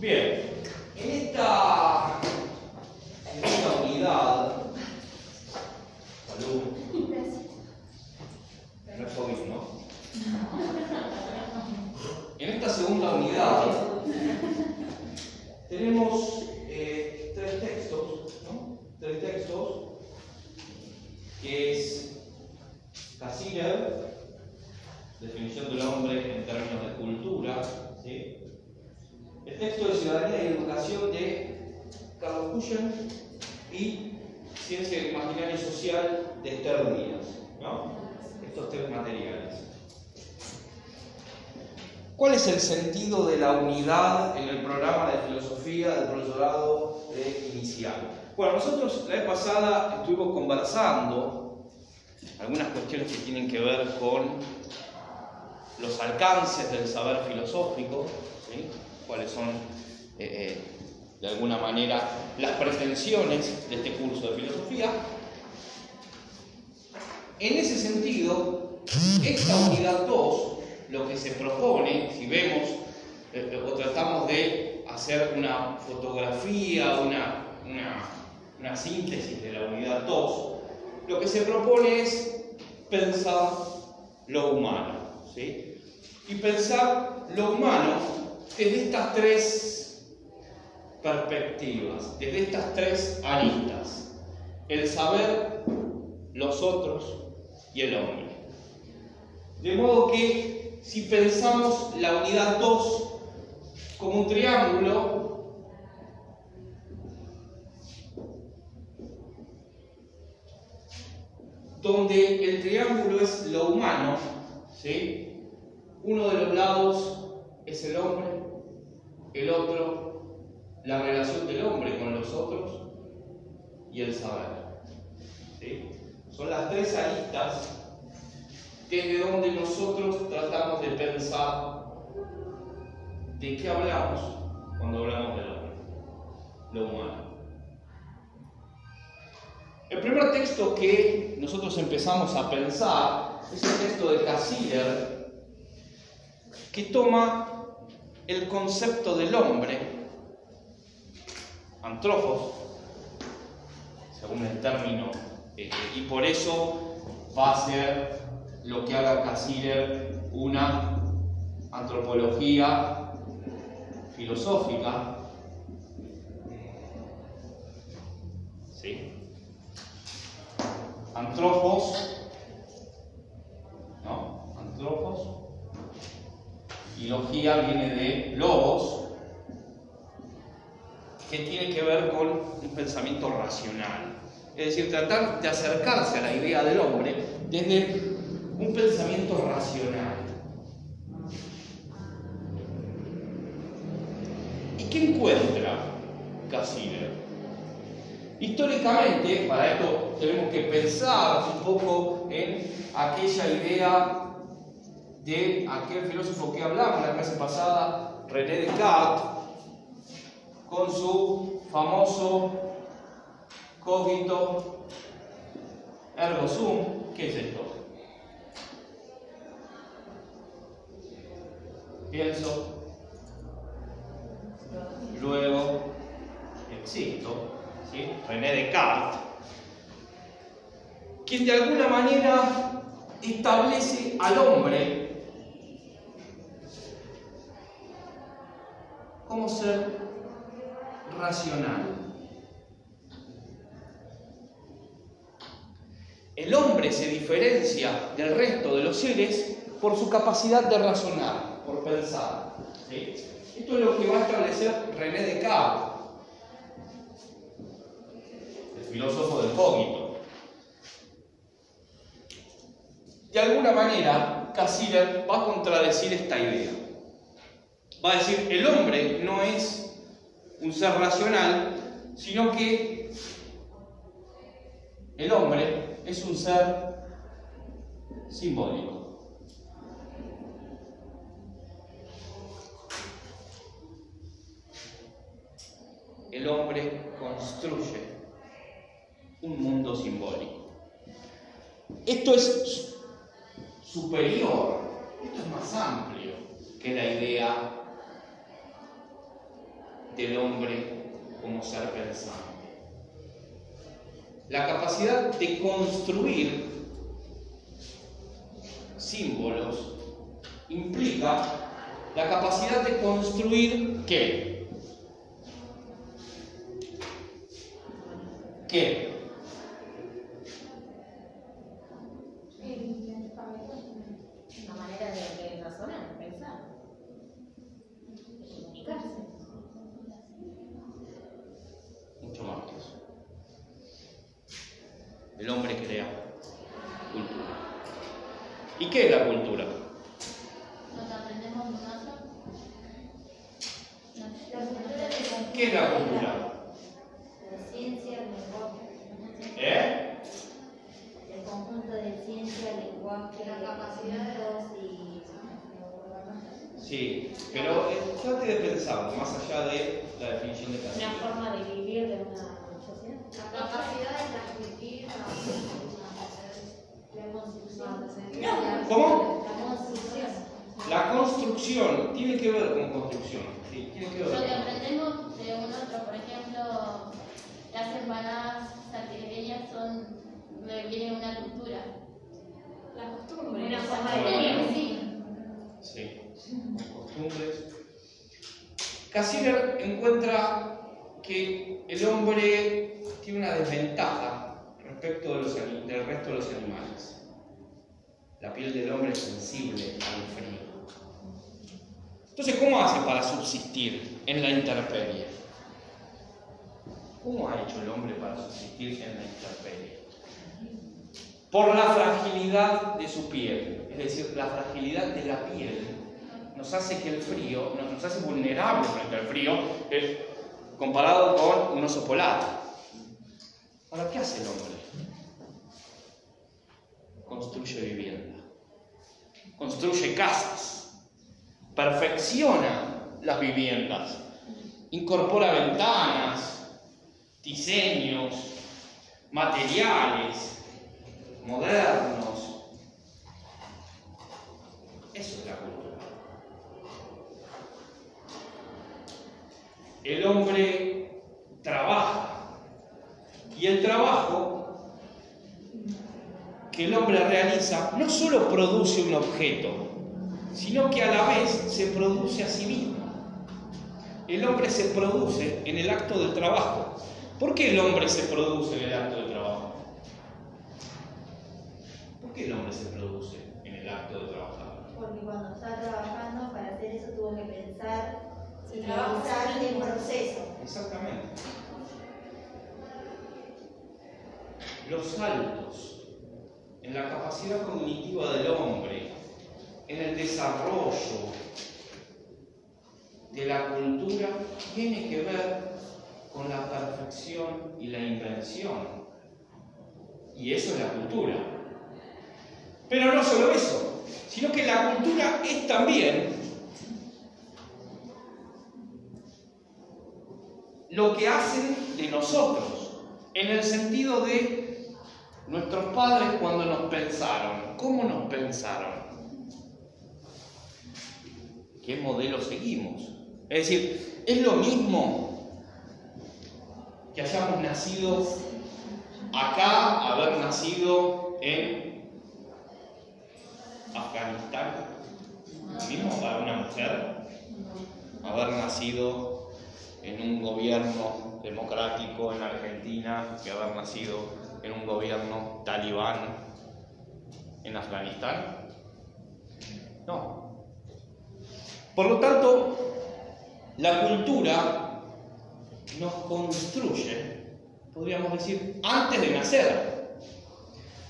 Bien, en esta, en esta unidad, salud, no es COVID, ¿no? En esta segunda unidad tenemos eh, tres textos, ¿no? Tres textos, que es Cassirer, definición del hombre en términos de cultura. El texto de Ciudadanía y Educación de Carlos Cuyen y Ciencia Imaginaria y Social de Esther Díaz, ¿no? estos tres materiales. ¿Cuál es el sentido de la unidad en el programa de filosofía del profesorado de inicial? Bueno, nosotros la vez pasada estuvimos conversando algunas cuestiones que tienen que ver con los alcances del saber filosófico. Cuáles son, eh, eh, de alguna manera, las pretensiones de este curso de filosofía. En ese sentido, esta unidad 2 lo que se propone, si vemos eh, o tratamos de hacer una fotografía, una, una, síntesis de la unidad 2, lo que se propone es pensar lo humano. ¿sí? Y pensar lo humano desde estas tres perspectivas, desde estas tres aristas. El saber, los otros y el hombre. De modo que si pensamos la unidad 2 como un triángulo, donde el triángulo es lo humano, ¿sí? uno de los lados es el hombre, el otro la relación del hombre con los otros y el saber. Son las tres aristas desde donde nosotros tratamos de pensar de qué hablamos cuando hablamos del hombre, lo humano. El primer texto que nosotros empezamos a pensar es el texto de Cassirer, que toma el concepto del hombre, antropos, según el término, eh, y por eso va a ser lo que haga Cassirer una antropología filosófica. ¿Sí? Antropos, ¿no? Antropos. Y logía viene de logos, que tiene que ver con un pensamiento racional. Es decir, tratar de acercarse a la idea del hombre desde un pensamiento racional. ¿Y qué encuentra Cassirer? Históricamente, para esto tenemos que pensar un poco en aquella idea de aquel filósofo que hablamos la clase pasada, René Descartes, con su famoso cogito ergo sum. ¿Qué es esto? pienso, luego existo, ¿sí? René Descartes, quien de alguna manera establece al hombre como ser racional. El hombre se diferencia del resto de los seres por su capacidad de razonar por pensar. Esto es lo que va a establecer René Descartes, el filósofo del cogito. De alguna manera, Cassirer va a contradecir esta idea. Va a decir, el hombre no es un ser racional, sino que el hombre es un ser simbólico. el hombre construye un mundo simbólico. Esto es superior, esto es más amplio que la idea del hombre como ser pensante. La capacidad de construir símbolos implica la capacidad de construir qué? ¿Qué? Una manera de, razonar, pensar, comunicarse. Mucho más que eso. El hombre crea cultura. ¿Y qué es la cultura? Lo que aprendemos nosotros. ¿Qué es la cultura? La ciencia, el lenguaje. ¿Eh? El conjunto de ciencia, lenguaje, La capacidad de- conjuntos y. Sí, pero eh, trate de pensarlo, más allá de la definición de Una Castillo. forma de vivir de una sociedad. La capacidad de transmitir La construcción. ¿Cómo? La construcción. La construcción tiene que ver con construcción. Sí, tiene que ver Lo que con aprendemos de un otro, por ejemplo, las empanadas santiagueñas son, me viene una cultura. la costumbre. Una forma de Bueno, vivir. sí. Sí, costumbres. Cassirer encuentra que el hombre tiene una desventaja respecto de los ani- del resto de los animales. La piel del hombre es sensible al frío. Entonces, ¿cómo hace para subsistir en la intemperie? ¿Cómo ha hecho el hombre para subsistir en la intemperie? Por la fragilidad de su piel, es decir, la fragilidad de la piel nos hace que el frío, nos, hace vulnerables frente al frío, comparado con un oso polar. Ahora, ¿qué hace el hombre? Construye vivienda, construye casas, perfecciona las viviendas, incorpora ventanas, diseños, materiales modernos. Eso es la cultura. El hombre trabaja y el trabajo que el hombre realiza no solo produce un objeto, sino que a la vez se produce a sí mismo. El hombre se produce en el acto del trabajo. ¿Por qué el hombre se produce en el acto del trabajo? ¿Por qué el hombre se produce en el acto de trabajar? Porque cuando está trabajando, para hacer eso tuvo que pensar y realizar siempre. un proceso. Exactamente. Los saltos en la capacidad cognitiva del hombre, en el desarrollo de la cultura, tiene que ver con la perfección y la invención. Y eso es la cultura. Pero no solo eso, sino que la cultura es también lo que hacen de nosotros, en el sentido de nuestros padres cuando nos pensaron, ¿cómo nos pensaron? ¿Qué modelo seguimos? Es decir, es lo mismo que hayamos nacido acá, haber nacido en Afganistán, mismo para una mujer, haber nacido en un gobierno democrático en Argentina que haber nacido en un gobierno talibán en Afganistán. No. Por lo tanto, la cultura nos construye, podríamos decir, antes de nacer.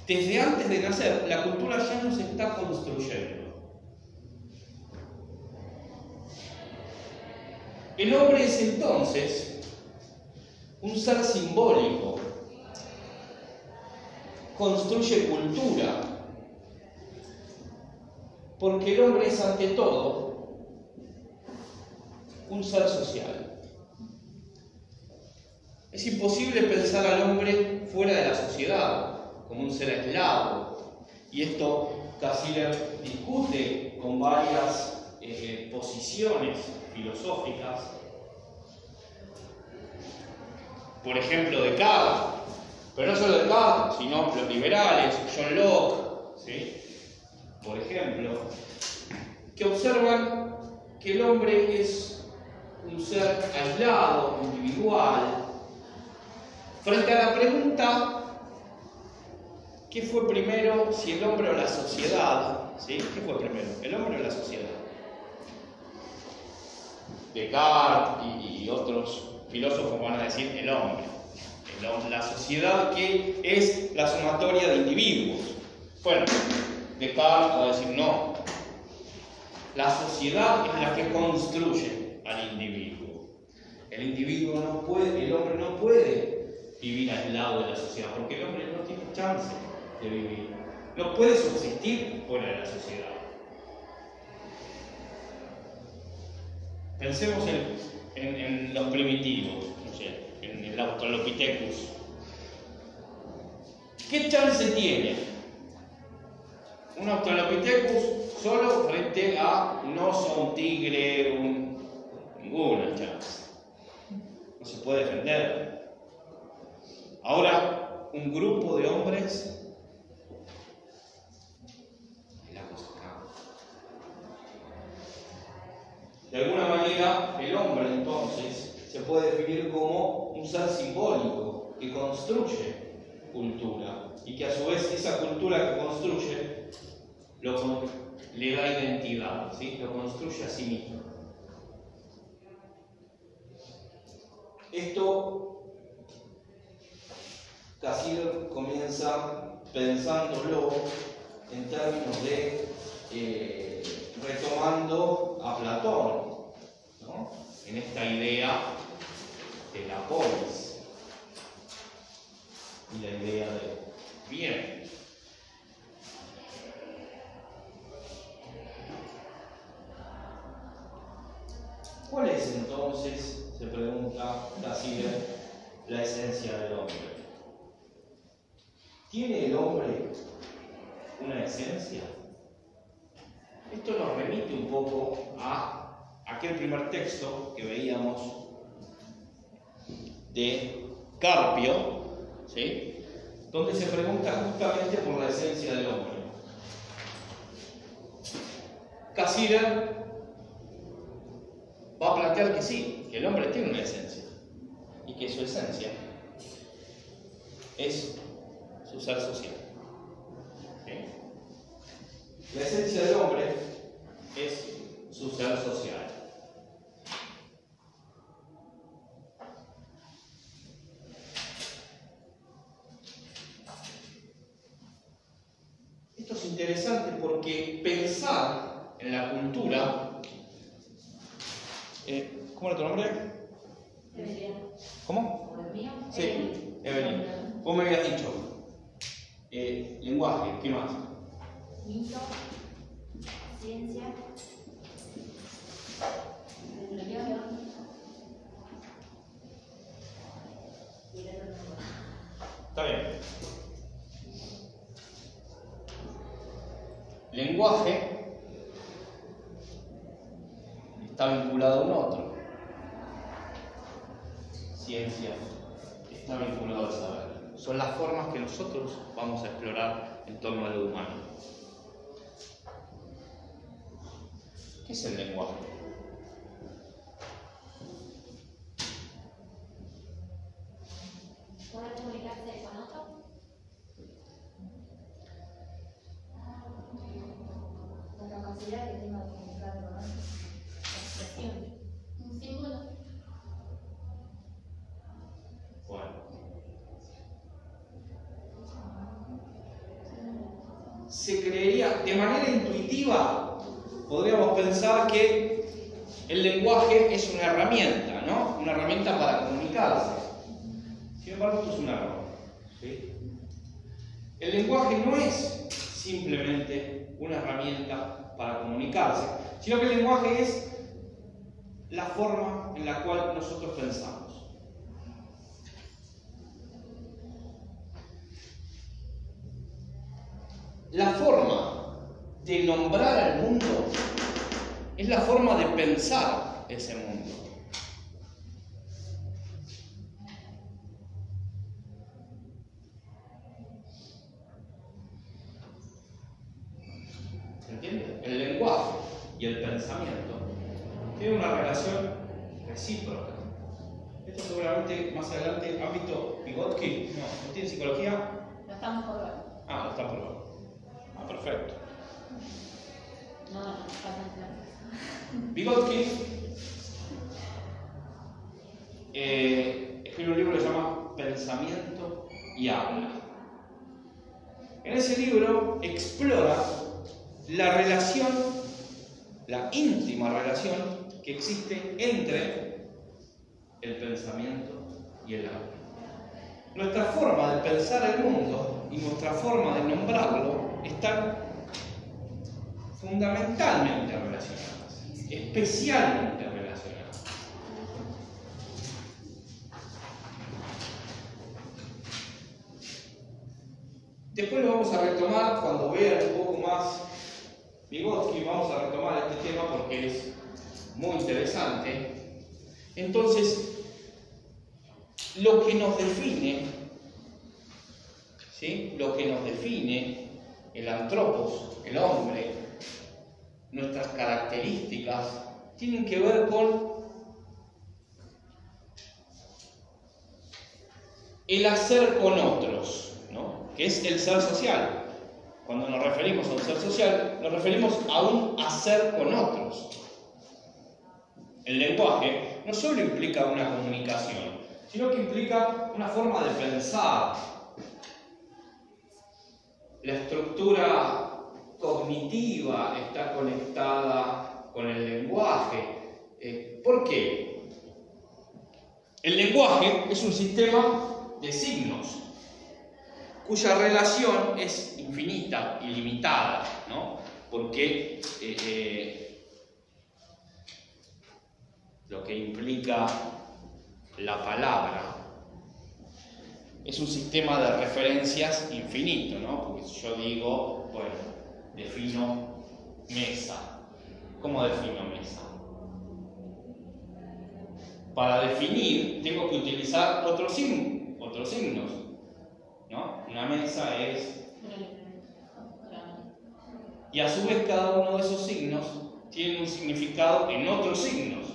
Desde antes de nacer, la cultura ya nos está construyendo. El hombre es entonces un ser simbólico, construye cultura, porque el hombre es ante todo un ser social. Es imposible pensar al hombre fuera de la sociedad, un ser aislado, y esto Cassirer discute con varias eh, posiciones filosóficas. Por ejemplo, Descartes, pero no solo Descartes, sino los liberales, John Locke, por ejemplo, que observan que el hombre es un ser aislado, individual, frente a la pregunta, ¿qué fue primero, si el hombre o la sociedad? ¿Sí? ¿Qué fue primero, el hombre o la sociedad? Descartes y, y otros filósofos van a decir el hombre. El hom- la sociedad que es la sumatoria de individuos. Bueno, Descartes va a decir no. La sociedad es la que construye al individuo. El individuo no puede, el hombre no puede vivir aislado de la sociedad, porque el hombre no tiene chance de vivir. No puede subsistir fuera de la sociedad. Pensemos en, en- los primitivos, no sé, en el Australopithecus. ¿Qué chance tiene un Australopithecus solo frente a un oso, un tigre, un... ninguna chance? No se puede defender. Ahora, un grupo de hombres y la cosa cambia. De alguna manera, el hombre entonces se puede definir como un ser simbólico que construye cultura y que a su vez esa cultura que construye le da identidad, ¿sí? lo construye a sí mismo. Esto Cassirer comienza pensándolo en términos de eh, retomando a Platón, en esta idea de la polis y la idea de bien. ¿Cuál es entonces, se pregunta Cassirer, la esencia del hombre? ¿Tiene el hombre una esencia? Esto nos remite un poco a aquel primer texto que veíamos de Carpio, ¿sí? donde se pregunta justamente por la esencia del hombre. Cassirer va a plantear que sí, que el hombre tiene una esencia y que su esencia es su ser social. ¿Sí? La esencia del hombre es su ser social. Esto es interesante porque pensar en la cultura. eh, ¿Cómo era tu nombre? ¿Cómo? ¿O el mío? Sí, Evelyn. Vos me habías dicho eh, lenguaje, ¿qué más? Mito, ciencia, religión y el otro no. Está bien. Lenguaje está vinculado a un otro. Ciencia está vinculado al saber. Son las formas que nosotros vamos a explorar en torno a lo humano. ¿Qué es el lenguaje? ¿Poder comunicarse con otro? La capacidad que tengo de comunicarme con otros. La expresión. Un símbolo. Bueno. Se creería, de manera intuitiva, podríamos pensar que el lenguaje es una herramienta, ¿no? Una herramienta para comunicarse. Sin embargo, esto es un error. El lenguaje no es simplemente una herramienta para comunicarse, sino que el lenguaje es la forma en la cual nosotros pensamos. La forma de nombrar al mundo es la forma de pensar ese mundo. tienen una relación recíproca. Esto seguramente más adelante, ámbito Vygotsky, no, ¿no tiene psicología? Lo estamos por ver. Ah, lo está por ver. Ah, perfecto. No, no, faltan clases. Vygotsky eh, escribe un libro que se llama Pensamiento y Habla. En ese libro explora la relación, la íntima relación que existe entre el pensamiento y el habla. Nuestra forma de pensar el mundo y nuestra forma de nombrarlo están fundamentalmente relacionadas, especialmente relacionadas. Después lo vamos a retomar cuando vean un poco más Vygotsky, vamos a retomar este tema porque es muy interesante. Entonces, lo que nos define, ¿sí? lo que nos define el antropos, el hombre, nuestras características, tienen que ver con el hacer con otros, ¿no? Que es el ser social. Cuando nos referimos a un ser social, nos referimos a un hacer con otros. El lenguaje no solo implica una comunicación, sino que implica una forma de pensar. La estructura cognitiva está conectada con el lenguaje. Eh, ¿Por qué? El lenguaje es un sistema de signos cuya relación es infinita, ilimitada, ¿no? Porque eh, eh, lo que implica la palabra es un sistema de referencias infinito, ¿no? Porque si yo digo, bueno, defino mesa. ¿Cómo defino mesa? Para definir tengo que utilizar otros, signos, otros signos, ¿no? Una mesa es... Y a su vez cada uno de esos signos tiene un significado en otros signos.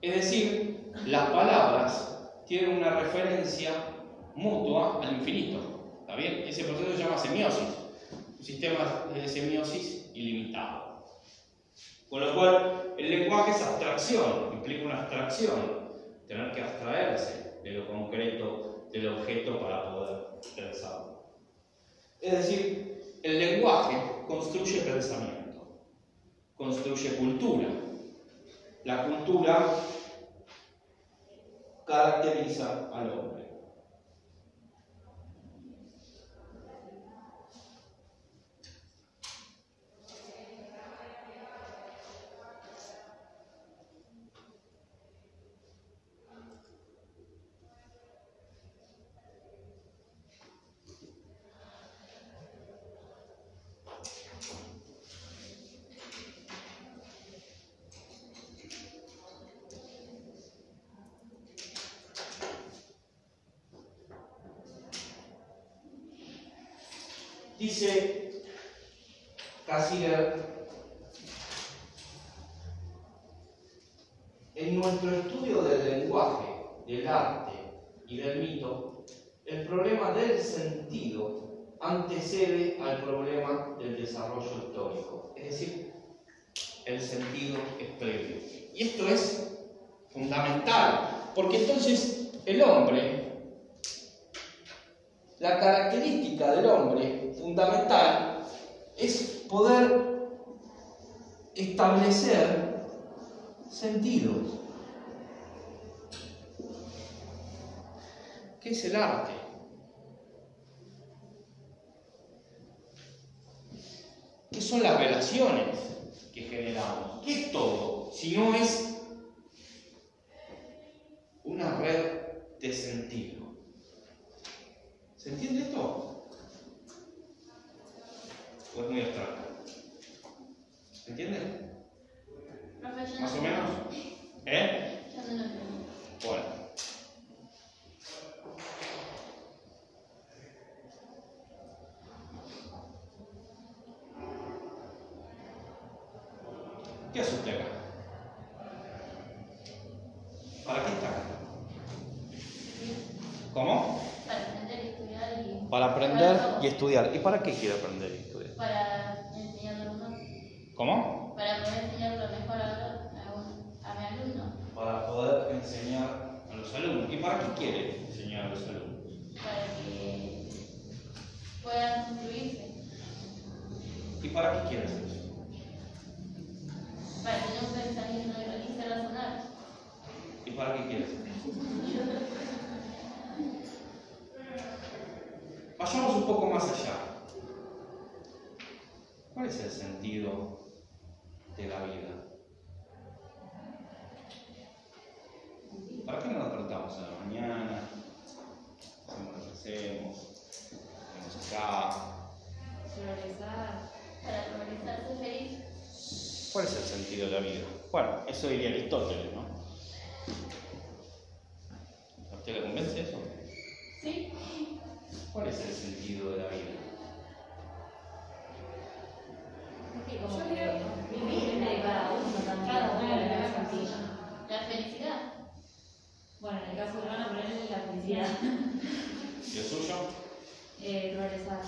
Es decir, las palabras tienen una referencia mutua al infinito. ¿Está bien? Ese proceso se llama semiosis. Un sistema de semiosis ilimitado. Con lo cual, el lenguaje es abstracción, implica una abstracción, tener que abstraerse de lo concreto del objeto para poder pensarlo. Es decir, el lenguaje construye pensamiento, construye cultura. La cultura caracteriza al hombre. Dice Cassirer, en nuestro estudio del lenguaje, del arte y del mito, el problema del sentido antecede al problema del desarrollo histórico. Es decir, el sentido es previo. Y esto es fundamental, porque entonces el hombre la característica del hombre fundamental es poder establecer sentidos. ¿Qué es el arte? ¿Qué son las relaciones que generamos? ¿Qué es todo? Si no es una red de sentido. ¿Se entiende esto? ¿O es muy abstracto? ¿Se entiende? ¿Más o menos? ¿Eh? Bueno. ¿Qué es un teca? ¿Para qué está? ¿Cómo? Para aprender y estudiar. Y... Para aprender y estudiar. ¿Y para qué quiere aprender? Quiere. Enseñar a Bueno, en el caso de Ana, ponerle la felicidad. ¿Y el suyo? Eh, progresar.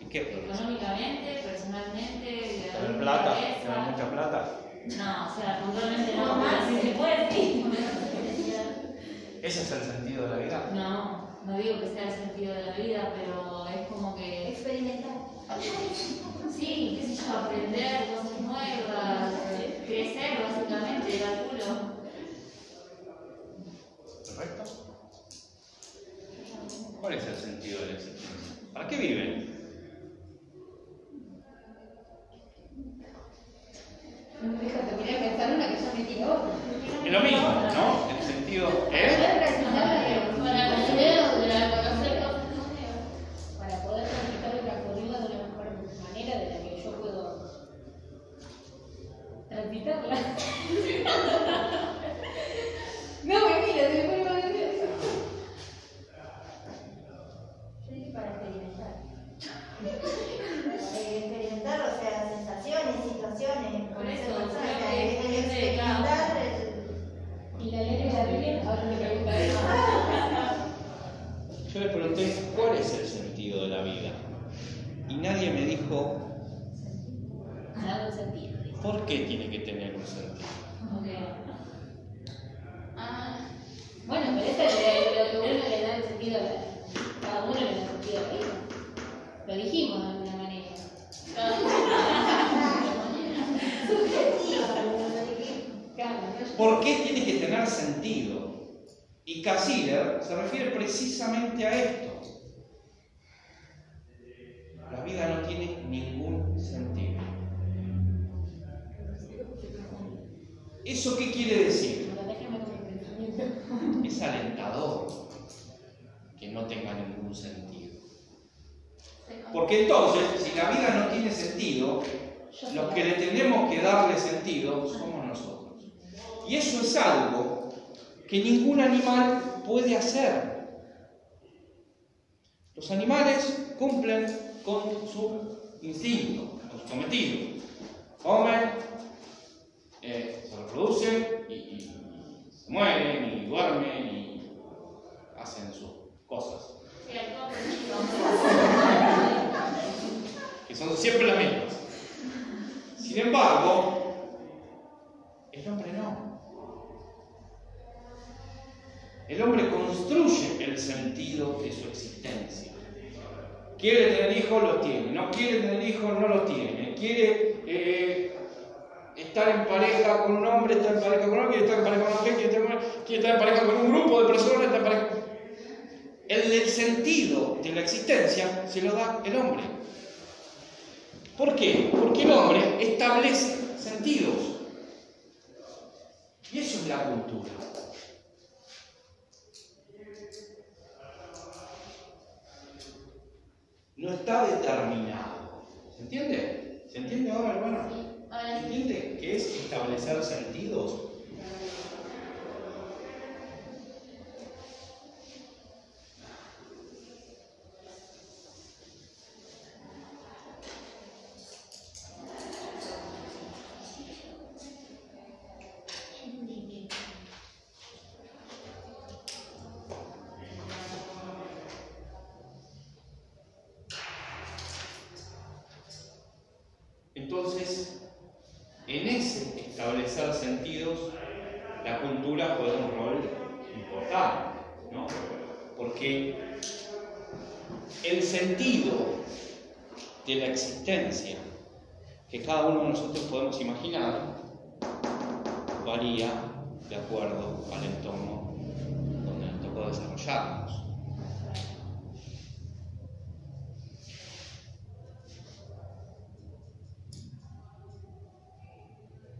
¿Y qué progresa? Económicamente, personalmente, ¿Tener ganar plata? ¿Tener mucha plata? No, o sea, puntualmente no, pero si se puede, sí. ¿Ese es el sentido de la vida? No, no digo que sea el sentido de la vida, pero es como que. Experimentar. Sí, qué sé yo, aprender cosas nuevas, crecer básicamente, calculo. ¿Cuál es el sentido de la existencia? ¿Para qué viven? Te quería pensar una que ya me tiró. Es lo mismo, ¿no? El sentido es... Para cosas poder transitar el recorrido de una mejor manera de la que yo puedo transitarla. no me mira, se me pone mal nervioso. Yo dije para experimentar. Eh, experimentar, o sea, sensaciones, situaciones, Por conocer eso, personas, creo o sea, que el- el depende de cada uno. experimentar el- Y la letra de la Biblia, ahora me pregunta eso. Yo le pregunté cuál es el sentido de la vida. Y nadie me dijo Ha dado sentido. dice. por qué tiene que tener un sentido. Como que. Ah, Bueno, pero eso es lo que uno le da el sentido a la Cada uno le da sentido a la vida. Lo dijimos de alguna manera. cada Claro, ¿no? ¿Por qué tiene que tener sentido? Y Cassirer se refiere precisamente a esto. La vida no tiene ningún sentido. ¿Eso qué quiere decir? Es alentador que no tenga ningún sentido. Porque entonces, si la vida no tiene sentido, los que le tenemos que darle sentido somos nosotros. Y eso es algo que ningún animal puede hacer. Los animales cumplen con su instinto, con su cometido. Comen, eh, se reproducen y, y se mueren y duermen y hacen sus cosas, que son siempre las mismas. Sin embargo, el hombre no. El hombre construye el sentido de su existencia. Quiere tener hijos, lo tiene. No quiere tener hijos, no lo tiene. Quiere eh, estar en pareja con un hombre, está en pareja con otro, quiere estar en pareja con mujer, quiere quiere estar en pareja con un grupo de personas, en pareja. El, el sentido de la existencia se lo da el hombre. ¿Por qué? Porque el hombre establece sentidos. Y eso es la cultura. No está determinado. ¿Se entiende? ¿Se entiende ahora, hermano? Ahora sí. ¿Entiende qué es establecer sentidos? Establecer sentidos, la cultura juega un rol importante, ¿no? Porque el sentido de la existencia que cada uno de nosotros podemos imaginar varía de acuerdo al entorno donde nos tocó desarrollarnos.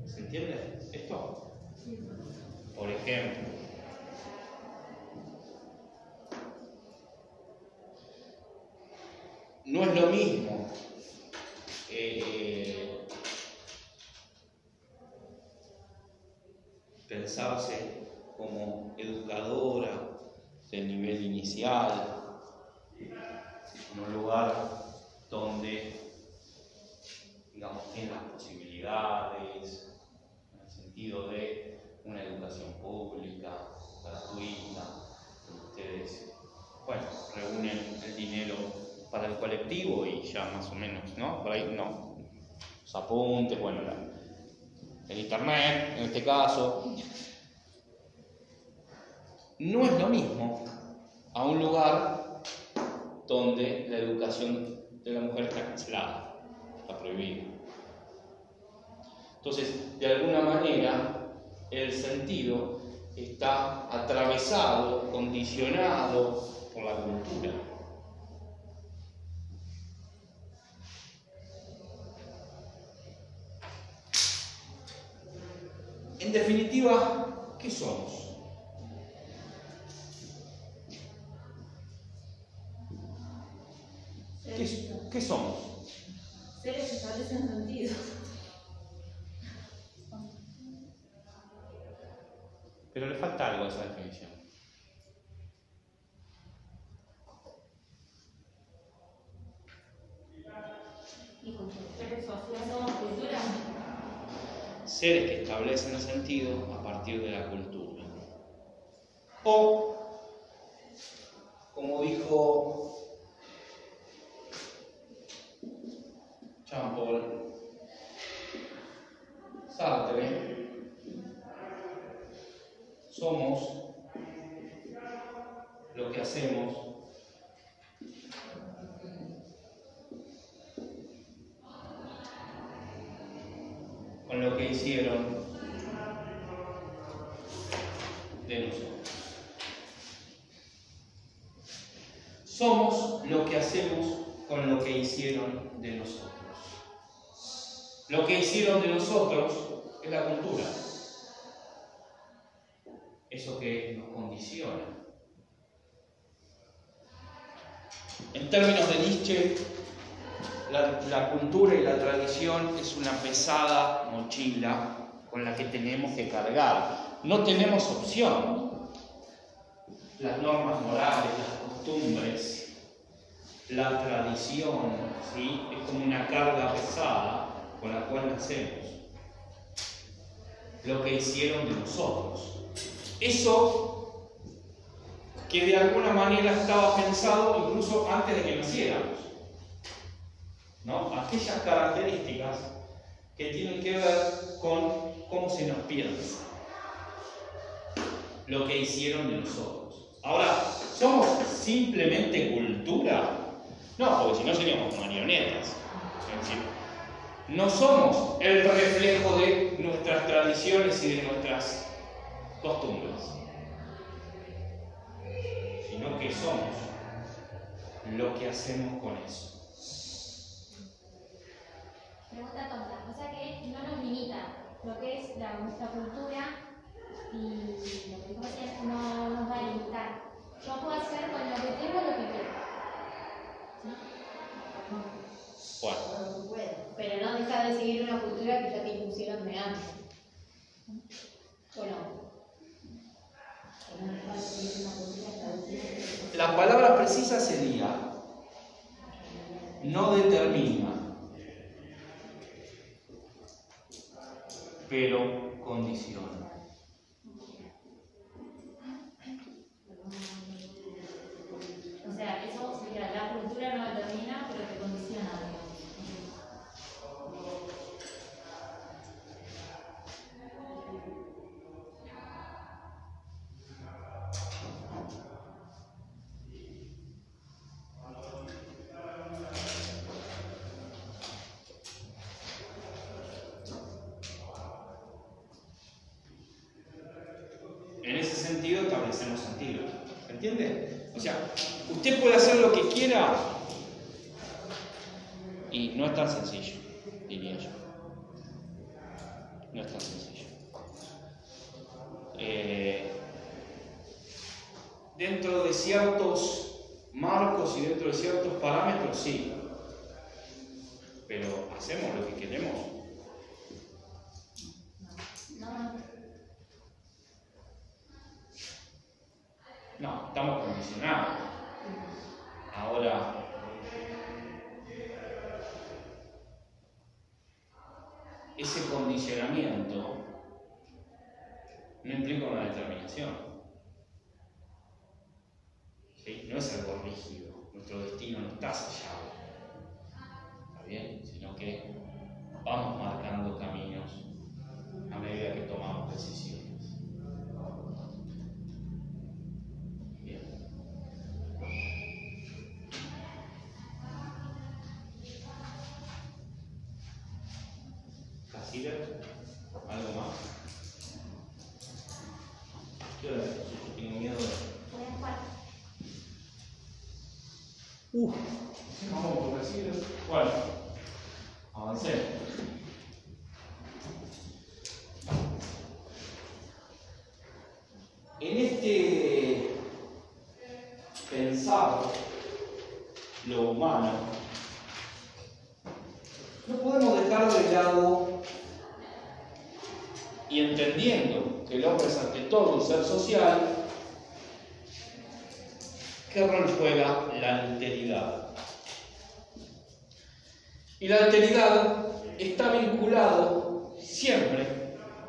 ¿Se entiende esto? Por ejemplo, no es lo mismo eh, pensarse como educadora del nivel inicial, en un lugar donde, digamos, tiene las posibilidades, en el sentido de una educación pública, gratuita, donde ustedes, bueno, reúnen el dinero para el colectivo y ya más o menos, ¿no? Por ahí no. Los apuntes, bueno, la- el internet en este caso. No es lo mismo a un lugar donde la educación de la mujer está cancelada, está prohibida. Entonces, de alguna manera, el sentido está atravesado, condicionado por la cultura. Definitiva, ¿qué somos? ¿Qué, qué somos? Seres que establecen sentido. Pero le falta algo a esa definición. Y cultura. Seres sociales somos cultura. Seres que establecen sentido a partir de la cultura. O, como dijo Jean-Paul Sartre, somos lo que hacemos lo que hicieron de nosotros. Somos lo que hacemos con lo que hicieron de nosotros. Lo que hicieron de nosotros es la cultura. Eso que nos condiciona. En términos de Nietzsche, la, cultura y la tradición es una pesada mochila con la que tenemos que cargar. No tenemos opción. Las normas morales, las costumbres, la tradición, ¿sí? es como una carga pesada con la cual nacemos. Lo que hicieron de nosotros. Eso que de alguna manera estaba pensado incluso antes de que naciéramos. Aquellas características que tienen que ver con cómo se nos piensa, lo que hicieron de nosotros. Ahora, ¿somos simplemente cultura? No, porque si no seríamos marionetas. No somos el reflejo de nuestras tradiciones y de nuestras costumbres, sino que somos lo que hacemos con eso. Pregunta tonta. O sea que no nos limita lo que es la, nuestra cultura y lo que dijo no nos va a limitar. Yo puedo hacer con lo que tengo lo que quiero. ¿Sí? Bueno. Pero no deja de seguir una cultura que ya te impusieron de antes. Bueno. La palabra precisa sería no determina, pero condiciona. O sea, eso sería la cultura no determina, pero establecemos sentido. ¿Entiende? O sea, usted puede hacer lo que quiera y no es tan sencillo, Uf, vamos por. Bueno, avancé. En este pensar lo humano, no podemos dejar de lado y entendiendo que el hombre es ante todo un ser social, ¿qué rol juega la alteridad? Y la alteridad está vinculado siempre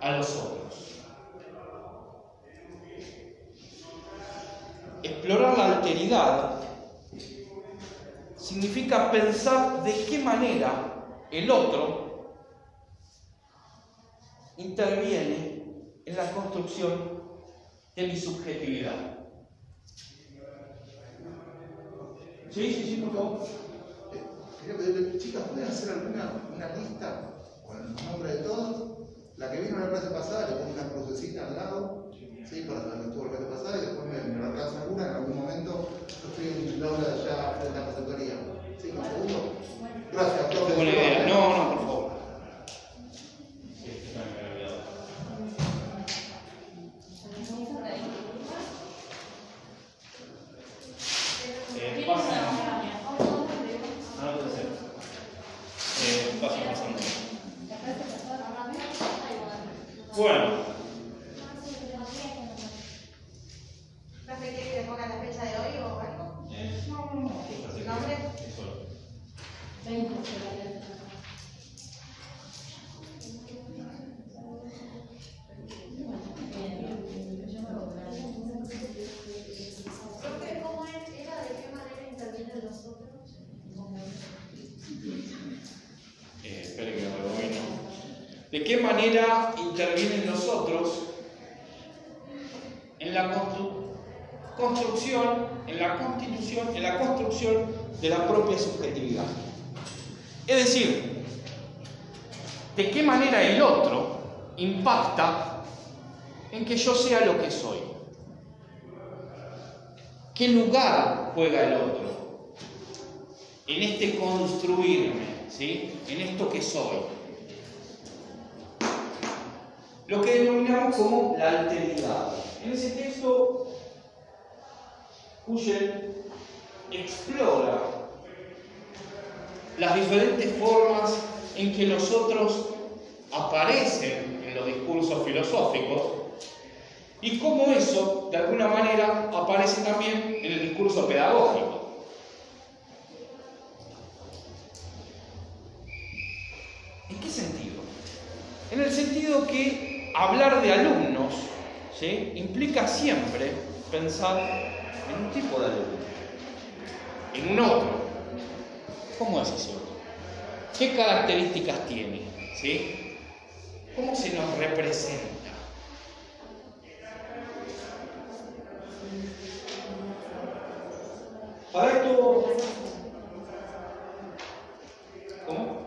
a los otros. Explorar la alteridad significa pensar de qué manera el otro interviene en la construcción de mi subjetividad. Sí, sí, sí, por favor. Eh, Quería pedirle, chicas, ¿pueden hacer alguna una lista con el nombre de todos? La que vino la clase pasada, le pongo una crucecita al lado, ¿sí? Para la que estuvo la clase pasada, y después me, me reemplazo alguna en algún momento. Yo estoy en la aula de allá de la receptoría. ¿Sí? ¿Un segundo? Gracias, profe. No, no, por favor. Sí, ya me había olvidado. Eh, pasen. Ah, no puede ser. Eh, pasen pasando. Bueno, ¿Profe quiere que le ponga la fecha de hoy o algo? eh, no, no, no, fíjate que ¿Nombre? es solo. 20 se va a hacer. Profe, ¿cómo es? ¿Era de qué manera intervienen los otros? Eh, espere que me rebobino. ¿De qué manera intervienen los otros en la constru- construcción, en la constitución, en la construcción de la propia subjetividad? Es decir, ¿de qué manera el otro impacta en que yo sea lo que soy? ¿Qué lugar juega el otro? en este construirme, ¿sí? en esto que soy. Lo que denominamos como la alteridad. En ese texto, Husserl explora las diferentes formas en que los otros aparecen en los discursos filosóficos y cómo eso, de alguna manera, aparece también en el discurso pedagógico. ¿En qué sentido? En el sentido que hablar de alumnos ¿sí? implica siempre pensar en un tipo de alumno, en un otro. ¿Cómo es ese otro? ¿Qué características tiene? ¿Sí? ¿Cómo se nos representa? Para esto... ¿Cómo?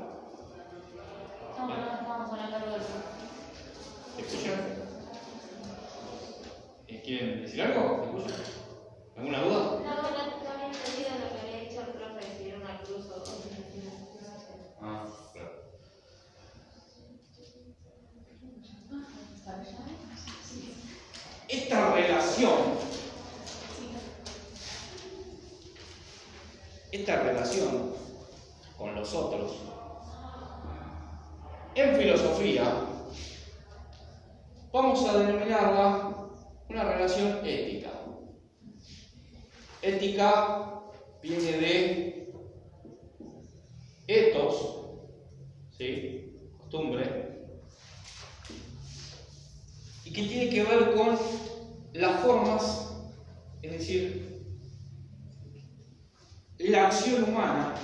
Estamos, estamos con la carga del ¿Escuchan? Eh, ¿Quieren decir algo? ¿Me escuchan? ¿Alguna duda? No, no, no había entendido lo que había dicho el profe, si era una cruz o Ah, claro. Esta relación, esta con los otros, en filosofía, vamos a denominarla una relación ética. Ética viene de etos, ¿sí? costumbre, y que tiene que ver con las formas, es decir, la acción humana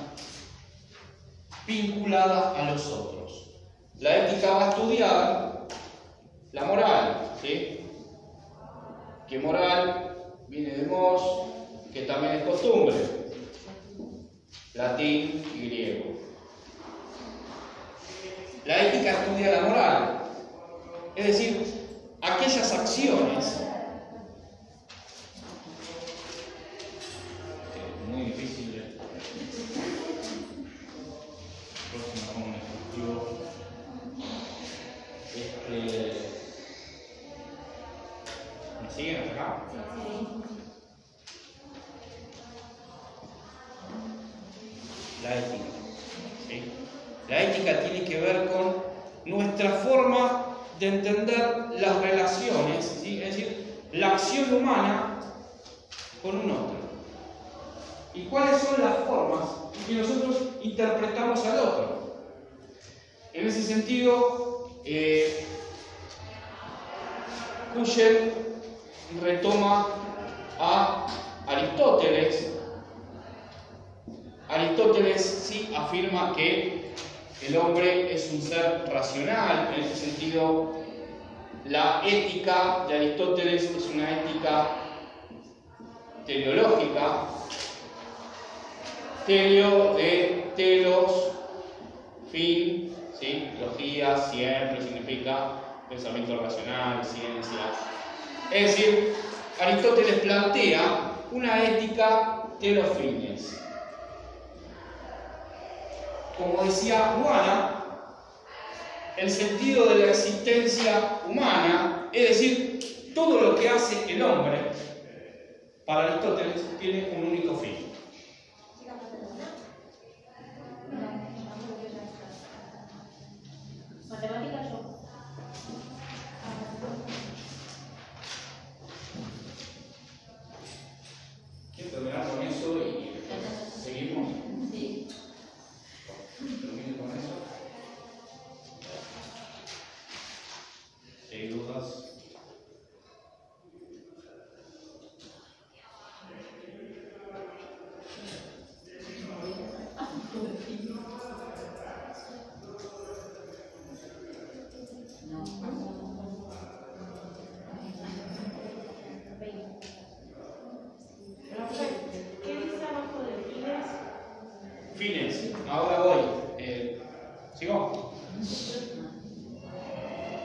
vinculada a los otros. La ética va a estudiar la moral, ¿sí? Que moral viene de mos, que también es costumbre, latín y griego. La ética estudia la moral, es decir, aquellas acciones. Muy difícil de. Próximo como un ejecutivo. Este. ¿Me siguen hasta acá? La ética. ¿sí? La ética tiene que ver con nuestra forma de entender las relaciones, ¿sí? es decir, la acción humana con un otro. ¿Y cuáles son las formas en que nosotros interpretamos al otro? En ese sentido, eh, retoma a Aristóteles. Aristóteles sí afirma que el hombre es un ser racional, en ese sentido la ética de Aristóteles es una ética teleológica, teleo de telos, fin, ¿sí? logía siempre significa pensamiento racional, ciencia. Es decir, Aristóteles plantea una ética de los fines como decía Juana, el sentido de la existencia humana, es decir, todo lo que hace el hombre, para Aristóteles tiene un único fin.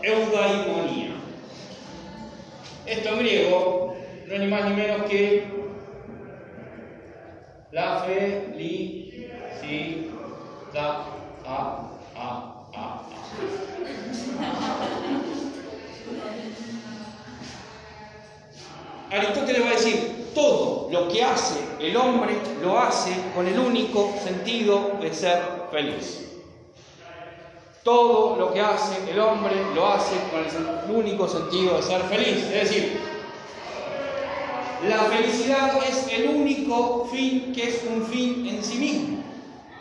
Eudaimonía. Esto en griego no es ni más ni menos que la felicidad. A, a, a. Aristóteles va a decir, todo lo que hace el hombre lo hace con el único sentido de ser feliz. Todo lo que hace el hombre lo hace con el único sentido de ser feliz. Es decir, la felicidad es el único fin que es un fin en sí mismo,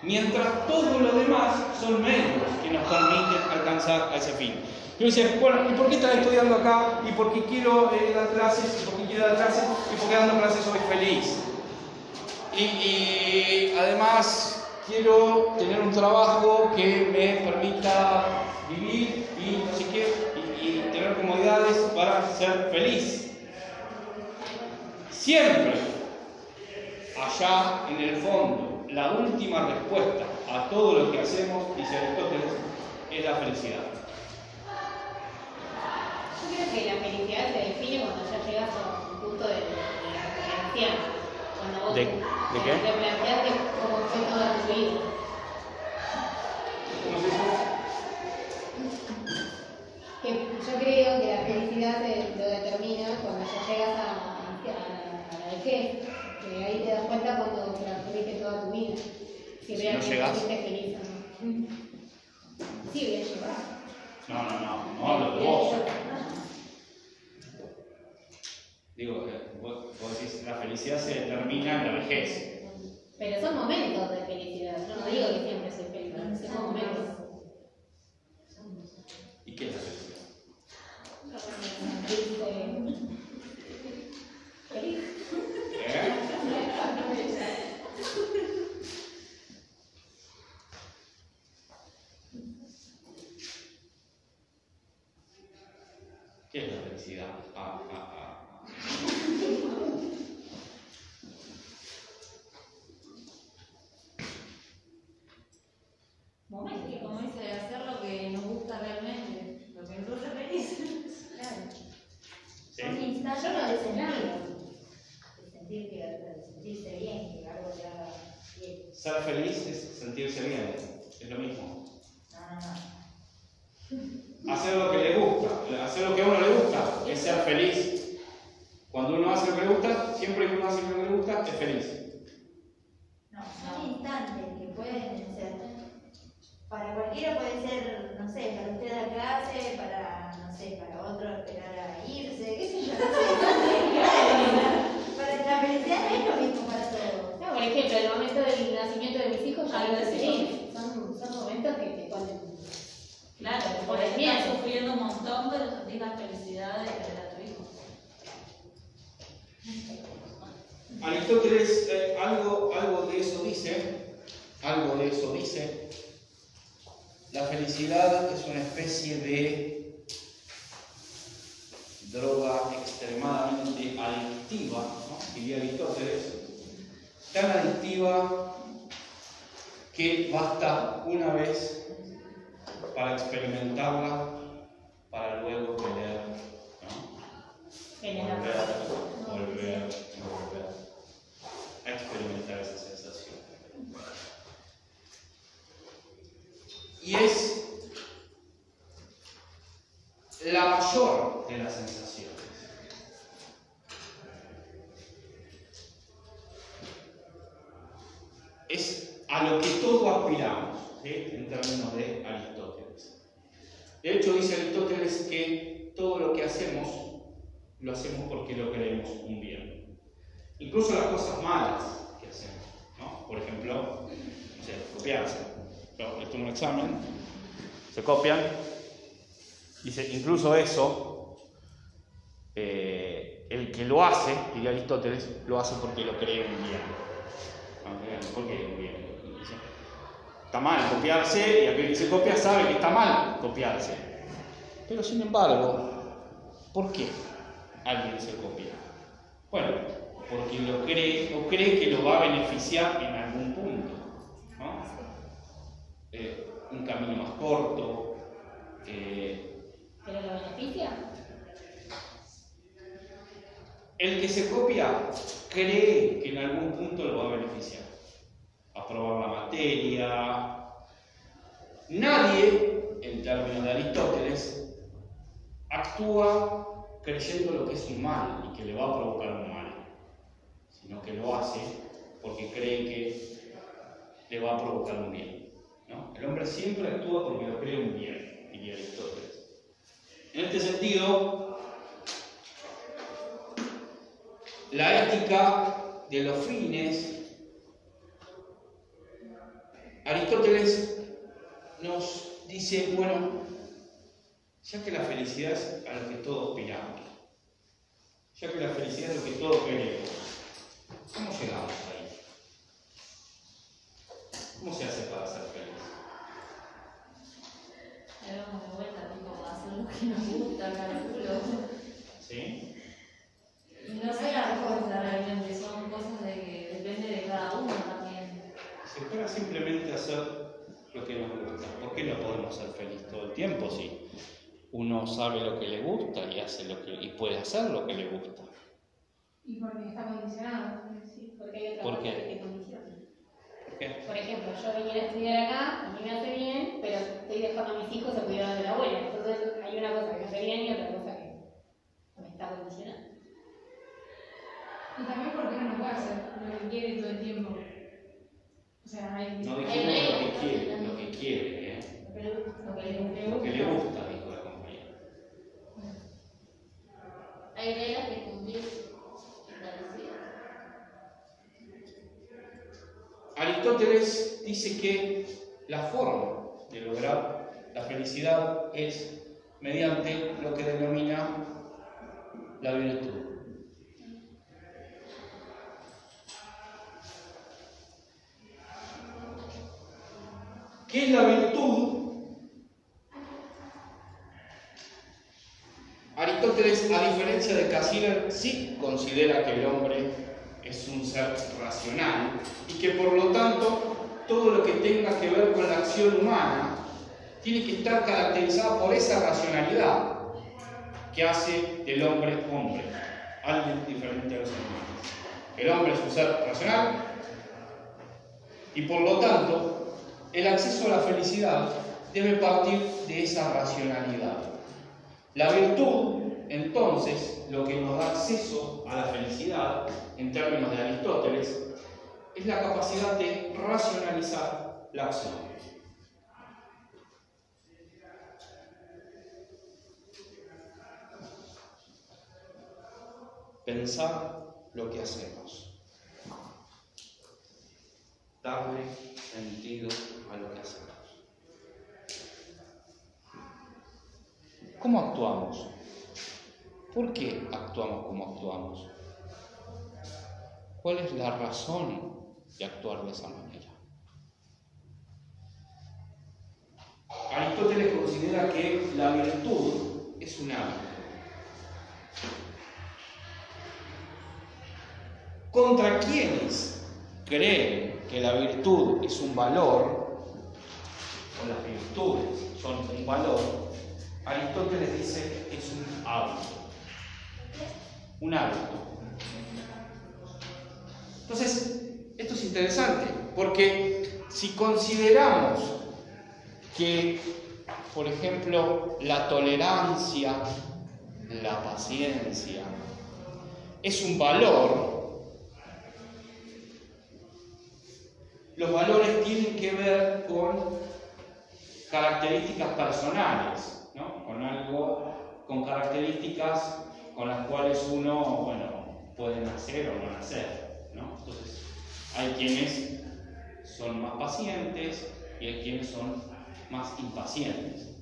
mientras todo lo demás son medios que nos permiten alcanzar a ese fin. Y uno dice, bueno, ¿y por qué estás estudiando acá? ¿Y por qué quiero eh, dar clases? ¿Y por qué quiero dar clases? ¿Y por qué dando clases soy feliz? Y, y además quiero tener un trabajo que me permita vivir y tener comodidades para ser feliz. Siempre, allá en el fondo, la última respuesta a todo lo que hacemos, dice Aristóteles, es la felicidad. Yo creo que la felicidad se define cuando ya llegas a un punto de, la anciano. ¿De- de qué? te planteas que cómo fue toda tu vida. Que yo creo que la felicidad lo determina cuando ya llegas a, a, la vejez. Que ahí te das cuenta cuando transcurriste toda tu vida. Si Si realmente no llegás. fuiste feliz o no. Sí, voy a llegar. No, no, no, no hablo de vos. Digo, que vos, la felicidad se determina en la vejez. Pero son momentos de felicidad. Yo no digo que siempre soy feliz, son momentos. ¿Y qué es la felicidad? Sentirse feliz. ¿Eh? ¿Qué es la felicidad? Ah, ah, ah. Momento, y como dice, hacer lo que nos gusta realmente, lo que nos hace feliz. ¿Sí? Son Yo instantes no de digo nada. sentir, de sentir que, de sentirse bien, que algo te haga bien. Ser feliz es sentirse bien, es lo mismo. No, no, no. Hacer lo que le gusta, hacer lo que a uno le gusta, es ser feliz. Cuando uno hace lo que le gusta, siempre que uno hace lo que le gusta, es feliz. No, son instantes que pueden ser. Para cualquiera puede ser, no sé, para usted dar clase, para, no sé, para otro esperar a irse, qué sé yo, no sé. para la felicidad no es lo mismo para todos. No, por ejemplo, el momento del nacimiento de mis hijos ya Algo lo así. decidí. Son, son momentos que te ponen. Claro, por Por el ahí miedo. estás sufriendo un montón, pero sentís la felicidad de ver a tu hijo. Aristóteles eh, algo, algo de eso dice, algo de eso dice. La felicidad es una especie de droga extremadamente adictiva, ¿no? diría Aristóteles, tan adictiva que basta una vez para experimentarla, para luego querer volver, volver, volver a experimentar esa sensación. Y es la mayor de las sensaciones. Es a lo que todos aspiramos, ¿sí? en términos de Aristóteles. De hecho, dice Aristóteles que todo lo que hacemos lo hacemos porque lo queremos un bien. Incluso las cosas malas que hacemos, ¿no? Por ejemplo, no sé, copiarse. Yo les tomo un examen, se copian, dice, incluso eso, eh, el que lo hace, diría Aristóteles, lo hace porque lo cree un bien. Porque un bien. Está mal copiarse y aquel que se copia sabe que está mal copiarse. Pero sin embargo, ¿por qué alguien se copia? Bueno, porque lo cree o cree que lo va a beneficiar en algún punto. ¿no? Eh, un camino más corto. eh, ¿Pero lo beneficia? El que se copia cree que en algún punto lo va a beneficiar. Aprobar la materia. Nadie, en términos de Aristóteles, actúa creyendo lo que es un mal y que le va a provocar un mal, sino que lo hace porque cree que le va a provocar un bien. El hombre siempre actúa porque lo cree un bien, diría Aristóteles. En este sentido, la ética de los fines, Aristóteles nos dice, bueno, ya que la felicidad es a lo que todos aspiramos, ya que la felicidad es lo que todos queremos, ¿cómo llegamos ahí? ¿Cómo se hace para ser feliz? De vuelta, tipo, hacer lo que nos gusta, calculo. ¿Sí? No sé simplemente hacer lo que nos gusta, ¿por qué no podemos ser felices todo el tiempo si uno sabe lo que le gusta y hace lo que y puede hacer lo que le gusta? Y porque está condicionado. Sí, porque hay otra ¿Por que condiciona. ¿Por qué? Por ejemplo, yo venía a estudiar acá, a mí me hace bien, pero estoy dejando a mis hijos a cuidar de la abuela. Entonces hay una cosa que me hace bien y otra cosa que me está condicionando. Y también porque uno no puede hacer lo que quiere todo el tiempo. O sea, hay. No dijimos lo que quiere, lo que quiere, ¿eh? Lo que le gusta. Lo que le gusta. Dijo la compañera. Hay reglas que cumplir. Aristóteles dice que la forma de lograr la felicidad es mediante lo que denomina la virtud. ¿Qué es la virtud? Aristóteles, a diferencia de Cassirer, sí considera que el hombre es un ser racional y que por lo tanto todo lo que tenga que ver con la acción humana tiene que estar caracterizado por esa racionalidad que hace del hombre hombre, alguien diferente a los animales. El hombre es un ser racional y por lo tanto el acceso a la felicidad debe partir de esa racionalidad. La virtud, entonces, lo que nos da acceso a la felicidad, en términos de Aristóteles, es la capacidad de racionalizar la acción. Pensar lo que hacemos. Darle sentido a lo que hacemos. ¿Cómo actuamos? ¿Por qué actuamos como actuamos? ¿Cuál es la razón de actuar de esa manera? Aristóteles considera que la virtud es un hábito. Contra quienes creen que la virtud es un valor, o las virtudes son un valor, Aristóteles dice es un hábito. Un hábito. Entonces, esto es interesante, porque si consideramos que, por ejemplo, la tolerancia, la paciencia, es un valor, los valores tienen que ver con características personales, ¿no? con algo, con características con las cuales uno, bueno, puede nacer o no nacer. Entonces, hay quienes son más pacientes y hay quienes son más impacientes.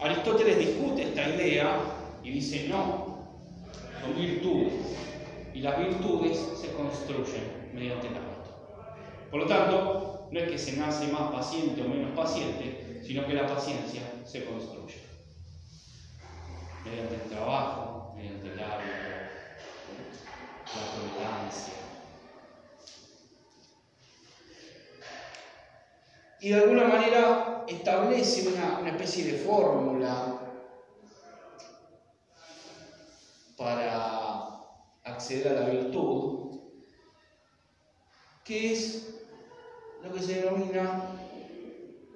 Aristóteles discute esta idea y dice, no, son virtudes, y las virtudes se construyen mediante hábito. Por lo tanto, no es que se nace más paciente o menos paciente, sino que la paciencia se construye mediante el trabajo, mediante el hábito, la tolerancia. Y de alguna manera establece una, una especie de fórmula para acceder a la virtud, que es lo que se denomina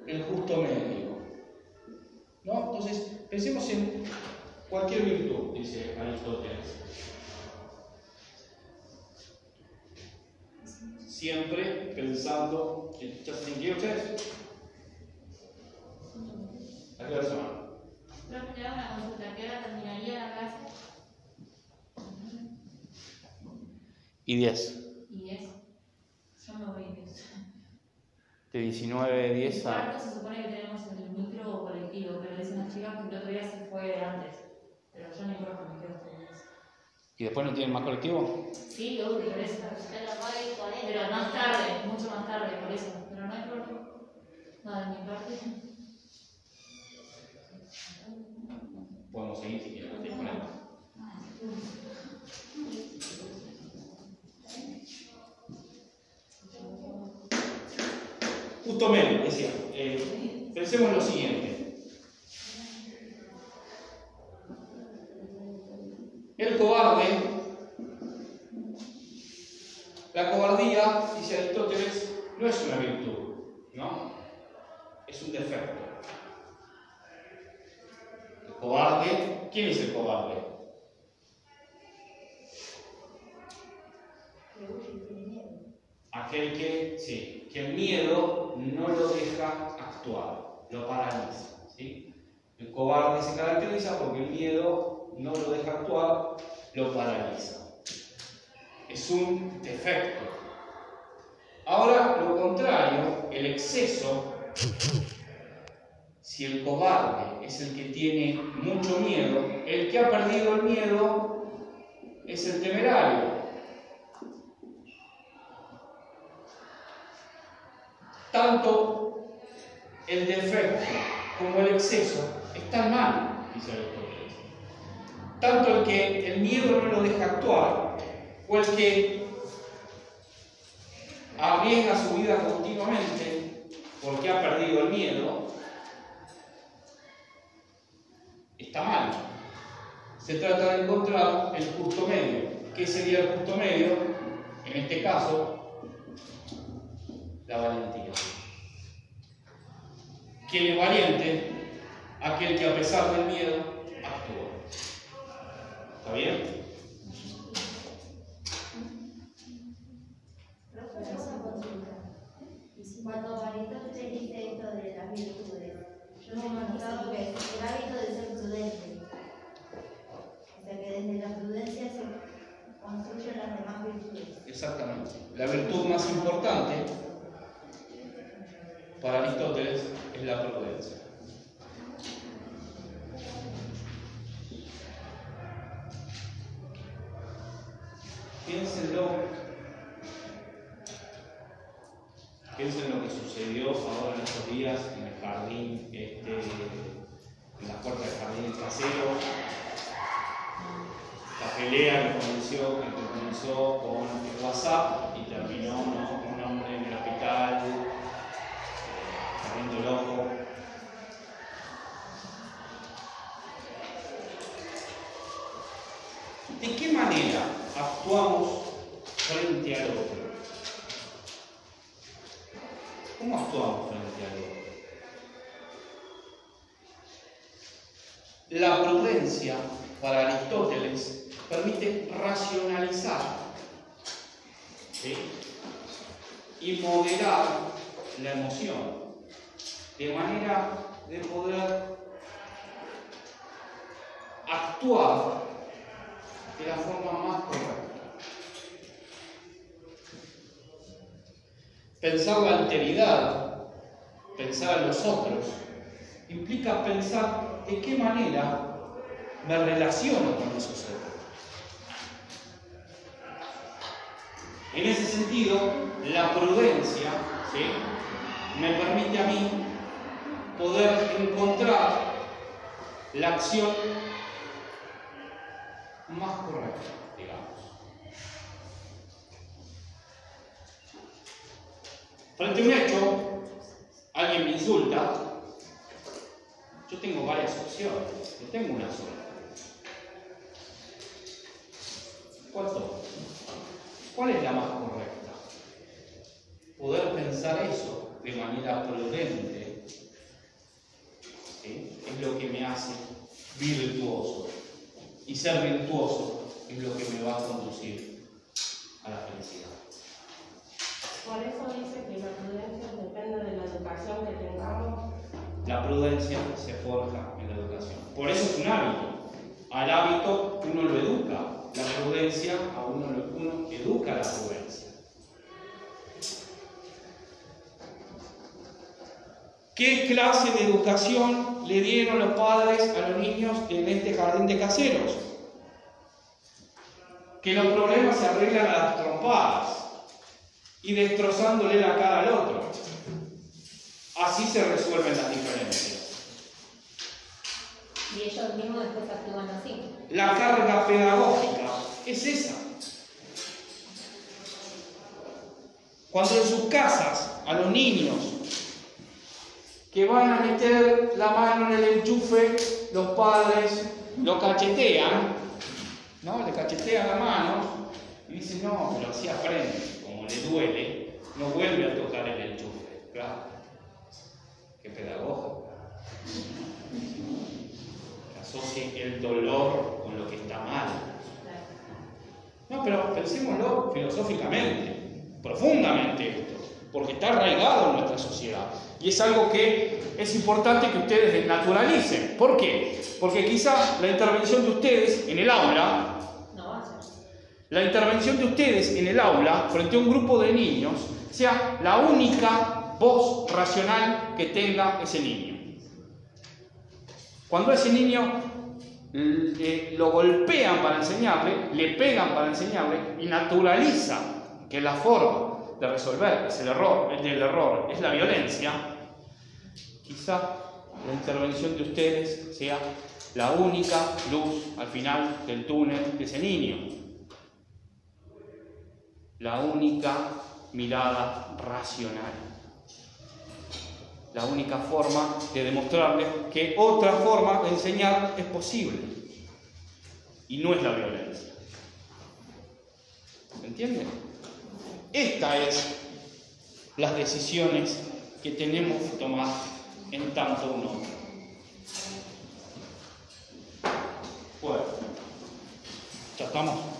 el justo medio. ¿No? Entonces, pensemos en cualquier virtud, dice Aristóteles. Siempre pensando en just in case ustedes. ¿A qué hora se? Profe, una consulta. ¿Qué hora terminaría la clase? Y 10. Y 10. Yo me voy 10. De 19, 10 a. Cuarto se supone que tenemos el micro o colectivo, pero dicen las chicas que el otro día se fue antes. Pero yo ni importa, me quedo hasta las 10. ¿Y después no tienen más colectivo? Sí, obvio, por eso. Pero más tarde, mucho más tarde, por eso. Pero no hay problema. No, de mi parte. Podemos seguir si quieren. ¿sí? Con él. Menos, decía. eh, pensemos lo siguiente. El cobarde La cobardía, dice Aristóteles, no es una virtud, ¿no? Es un defecto. El cobarde, ¿quién es el cobarde? Aquel que, sí, que el miedo no lo deja actuar, lo paraliza. ¿sí? El cobarde se caracteriza porque el miedo no lo deja actuar, lo paraliza. Es un defecto. Ahora, lo contrario, el exceso, si el cobarde es el que tiene mucho miedo, el que ha perdido el miedo es el temerario. Tanto el defecto como el exceso están mal, dice Aristóteles. Tanto el que el miedo no lo deja actuar, o el que arriesga su vida continuamente porque ha perdido el miedo, está mal. Se trata de encontrar el justo medio. ¿Qué sería el justo medio? En este caso, la valentía. ¿Quién es valiente? Aquel que a pesar del miedo actúa. ¿Está bien? Profe, una consulta. Cuando Aristóteles dice esto de las virtudes, yo me he notado que es el hábito de ser prudente. O sea que desde la prudencia se construyen las demás virtudes. Exactamente. La virtud más importante para Aristóteles es la prudencia. Piénsenlo. Piensen lo que sucedió ahora en estos días en el jardín, este, en la puerta del jardín trasero. La pelea que comenzó, que comenzó con el WhatsApp y terminó ¿no? con un hombre en el hospital, eh, perdiendo el ojo. ¿De qué manera actuamos frente al otro? ¿Cómo actuamos frente al otro? La prudencia para Aristóteles permite racionalizar ¿sí? y moderar la emoción de manera de poder de la forma más correcta. Pensar la alteridad, pensar en los otros, implica pensar de qué manera me relaciono con esos otros. En ese sentido, la prudencia ¿sí? me permite a mí poder encontrar la acción más correcta, digamos. Frente a un hecho, alguien me insulta, yo tengo varias opciones, no tengo una sola. ¿Cuál tomo? ¿Cuál es la más correcta? Poder pensar eso de manera prudente es lo que me hace virtuoso. Y ser virtuoso es lo que me va a conducir a la felicidad. Por eso dice que la prudencia depende de la educación que tengamos. La prudencia se forja en la educación. Por eso es un hábito. Al hábito uno lo educa. La prudencia a uno, lo- uno educa la prudencia. ¿Qué clase de educación le dieron los padres a los niños en este jardín de caseros? Que los problemas se arreglan a las trompadas y destrozándole la cara al otro. Así se resuelven las diferencias. Y ellos mismos después actúan así. La carga pedagógica es esa. Cuando en sus casas a los niños que van a meter la mano en el enchufe, los padres lo cachetean, ¿no? Le cachetean la mano y dicen, no, pero así aprende, con le duele, no vuelve a tocar el enchufe. Claro. Qué pedagogo. Asocie el dolor con lo que está mal. No, pero pensémoslo filosóficamente, profundamente esto, porque está arraigado en nuestra sociedad. Y es algo que es importante que ustedes desnaturalicen. ¿Por qué? Porque quizá la intervención de ustedes en el aula, la intervención de ustedes en el aula frente a un grupo de niños, sea la única voz racional que tenga ese niño. Cuando ese niño eh, lo golpean para enseñarle, le pegan para enseñarle y naturaliza que la forma de resolver es el error, el del error es la violencia, quizá la intervención de ustedes sea la única luz al final del túnel de ese niño, la única mirada racional, la única forma de demostrarles que otra forma de enseñar es posible y no es la violencia. ¿Se entiende? Esta es las decisiones que tenemos que tomar en tanto un hombre. Bueno, ya estamos.